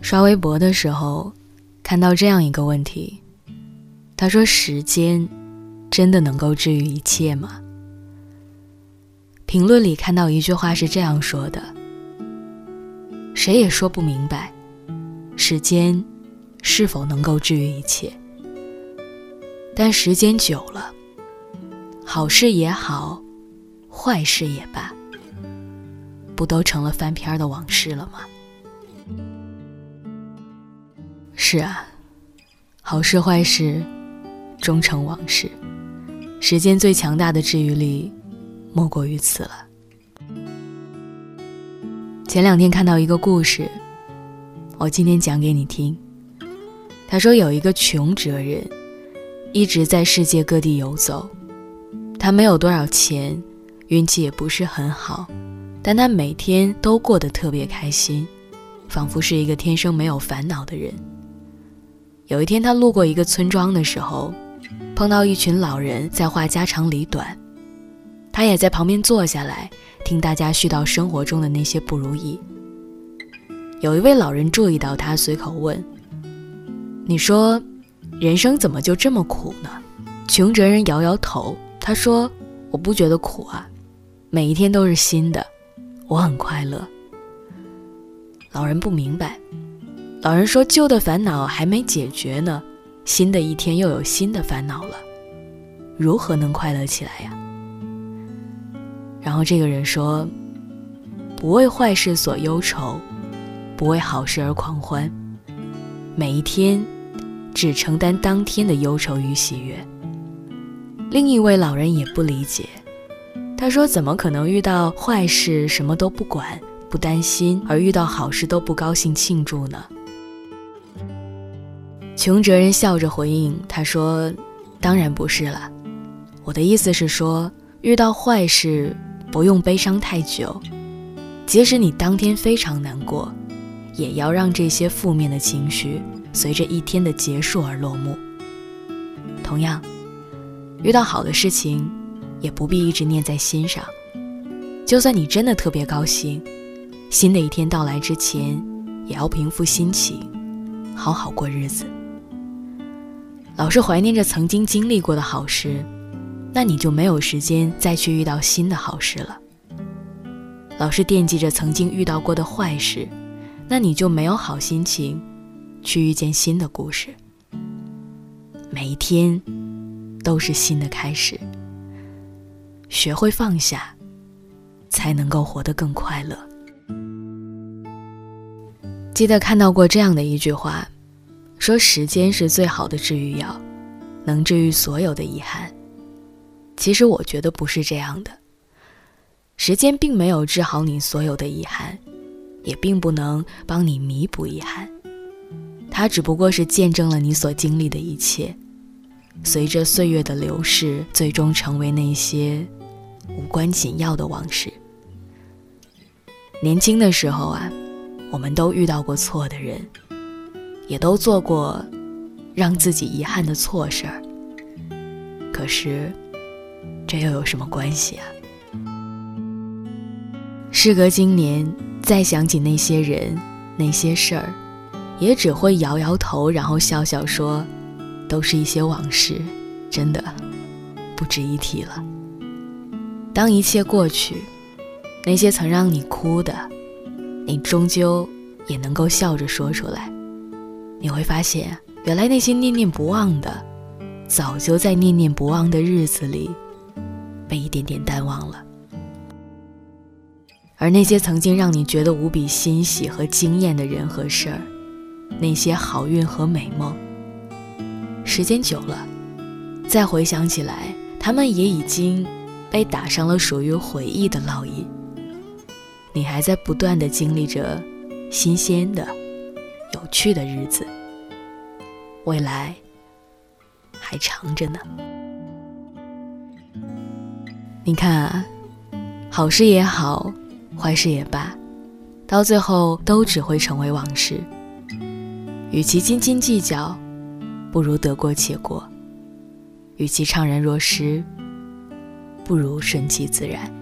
刷微博的时候，看到这样一个问题，他说：“时间真的能够治愈一切吗？”评论里看到一句话是这样说的：“谁也说不明白，时间是否能够治愈一切。但时间久了，好事也好，坏事也罢。”不都成了翻篇的往事了吗？是啊，好事坏事终成往事。时间最强大的治愈力，莫过于此了。前两天看到一个故事，我今天讲给你听。他说有一个穷哲人，一直在世界各地游走，他没有多少钱，运气也不是很好。但他每天都过得特别开心，仿佛是一个天生没有烦恼的人。有一天，他路过一个村庄的时候，碰到一群老人在话家长里短，他也在旁边坐下来听大家絮叨生活中的那些不如意。有一位老人注意到他，随口问：“你说，人生怎么就这么苦呢？”穷哲人摇摇头，他说：“我不觉得苦啊，每一天都是新的。”我很快乐。老人不明白，老人说：“旧的烦恼还没解决呢，新的一天又有新的烦恼了，如何能快乐起来呀？”然后这个人说：“不为坏事所忧愁，不为好事而狂欢，每一天只承担当天的忧愁与喜悦。”另一位老人也不理解。他说：“怎么可能遇到坏事什么都不管不担心，而遇到好事都不高兴庆祝呢？”穷哲人笑着回应：“他说，当然不是了。我的意思是说，遇到坏事不用悲伤太久，即使你当天非常难过，也要让这些负面的情绪随着一天的结束而落幕。同样，遇到好的事情。”也不必一直念在心上。就算你真的特别高兴，新的一天到来之前，也要平复心情，好好过日子。老是怀念着曾经经历过的好事，那你就没有时间再去遇到新的好事了。老是惦记着曾经遇到过的坏事，那你就没有好心情去遇见新的故事。每一天都是新的开始。学会放下，才能够活得更快乐。记得看到过这样的一句话，说时间是最好的治愈药，能治愈所有的遗憾。其实我觉得不是这样的，时间并没有治好你所有的遗憾，也并不能帮你弥补遗憾，它只不过是见证了你所经历的一切，随着岁月的流逝，最终成为那些。无关紧要的往事。年轻的时候啊，我们都遇到过错的人，也都做过让自己遗憾的错事儿。可是，这又有什么关系啊？事隔今年，再想起那些人、那些事儿，也只会摇摇头，然后笑笑说：“都是一些往事，真的不值一提了。”当一切过去，那些曾让你哭的，你终究也能够笑着说出来。你会发现，原来那些念念不忘的，早就在念念不忘的日子里，被一点点淡忘了。而那些曾经让你觉得无比欣喜和惊艳的人和事儿，那些好运和美梦，时间久了，再回想起来，他们也已经。被打上了属于回忆的烙印，你还在不断的经历着新鲜的、有趣的日子，未来还长着呢。你看啊，好事也好，坏事也罢，到最后都只会成为往事。与其斤斤计较，不如得过且过；与其怅然若失。不如顺其自然。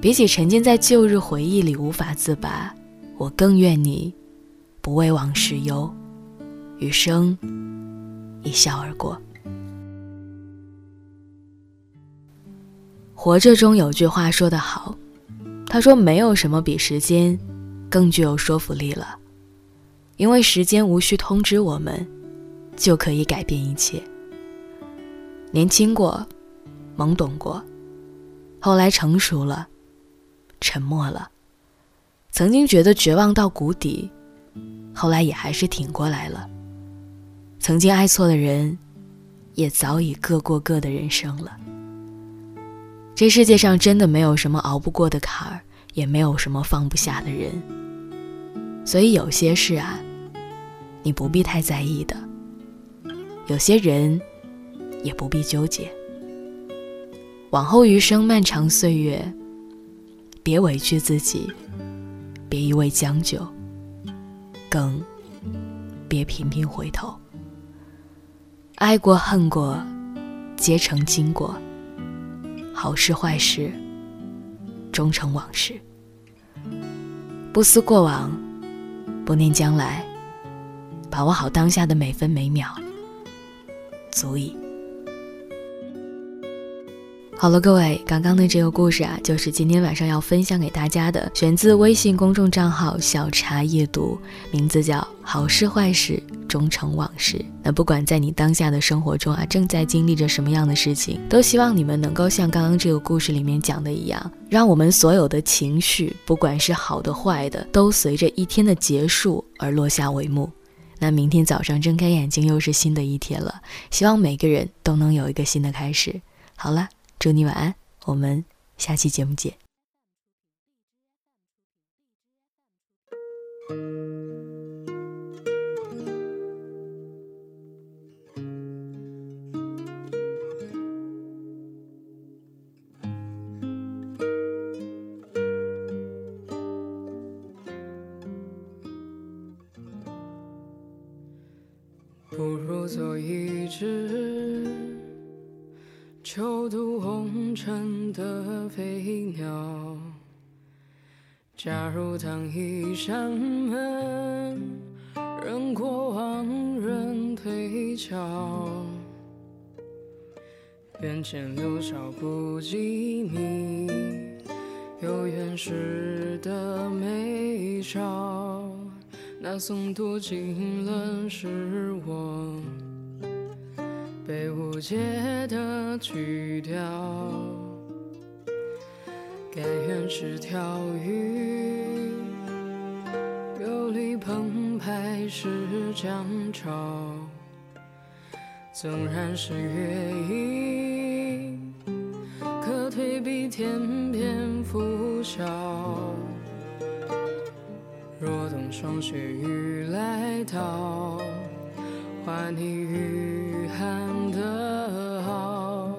比起沉浸在旧日回忆里无法自拔，我更愿你不为往事忧，余生一笑而过。活着中有句话说得好，他说没有什么比时间更具有说服力了，因为时间无需通知我们，就可以改变一切。年轻过，懵懂过，后来成熟了，沉默了，曾经觉得绝望到谷底，后来也还是挺过来了。曾经爱错的人，也早已各过各的人生了。这世界上真的没有什么熬不过的坎儿，也没有什么放不下的人。所以有些事啊，你不必太在意的；有些人，也不必纠结。往后余生漫长岁月，别委屈自己，别一味将就，更别频频回头。爱过恨过，皆成经过。好事坏事，终成往事。不思过往，不念将来，把握好当下的每分每秒，足矣。好了，各位，刚刚的这个故事啊，就是今天晚上要分享给大家的，选自微信公众账号“小茶夜读”，名字叫《好事坏事终成往事》。那不管在你当下的生活中啊，正在经历着什么样的事情，都希望你们能够像刚刚这个故事里面讲的一样，让我们所有的情绪，不管是好的坏的，都随着一天的结束而落下帷幕。那明天早上睁开眼睛，又是新的一天了。希望每个人都能有一个新的开始。好了。祝你晚安，我们下期节目见。不如做一只。秋渡红尘的飞鸟，假如当一扇门，任过往人推敲，眼前留少不及你有缘时的美照，那诵读经纶是我。被误解的曲调，甘愿是条鱼，游离澎湃是江潮，纵然是月影，可退避天边拂晓。霜雪雨来到。换你御寒的好，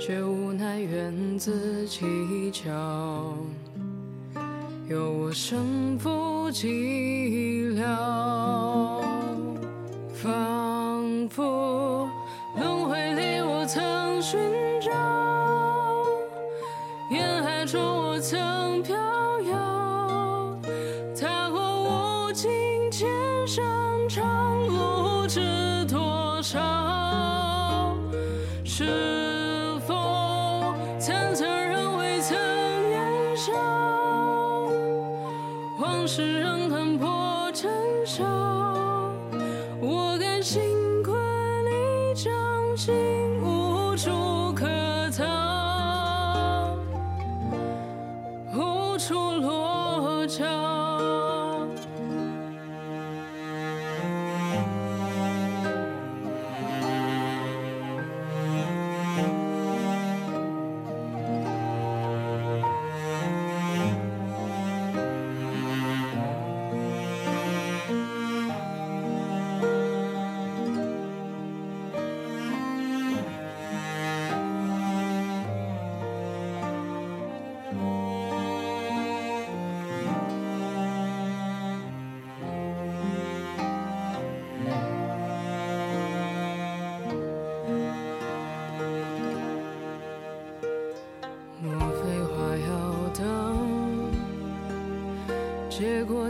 却无奈缘字蹊跷，有我身负寂寥，仿佛轮回里我曾寻世人看破尘嚣。我甘心困你掌心，无处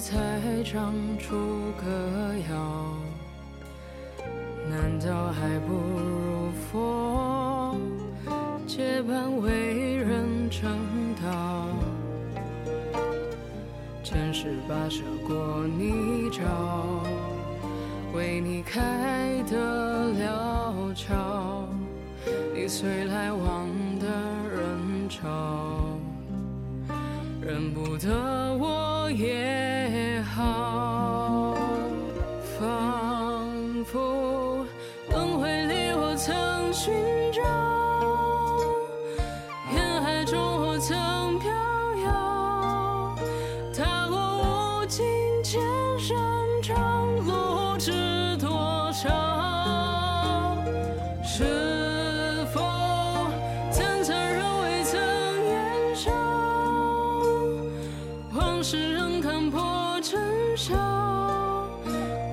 才长出歌谣，难道还不如佛结伴为人称道？前世跋涉过泥沼，为你开的了桥，你随来往的人潮。认不得我也知多少？是否曾残忍未曾言笑？往事仍看破尘嚣，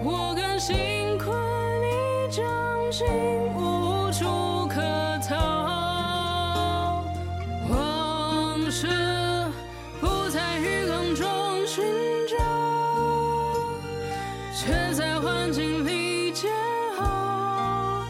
我甘心困你掌心，无处可逃。往事却在幻境里煎熬。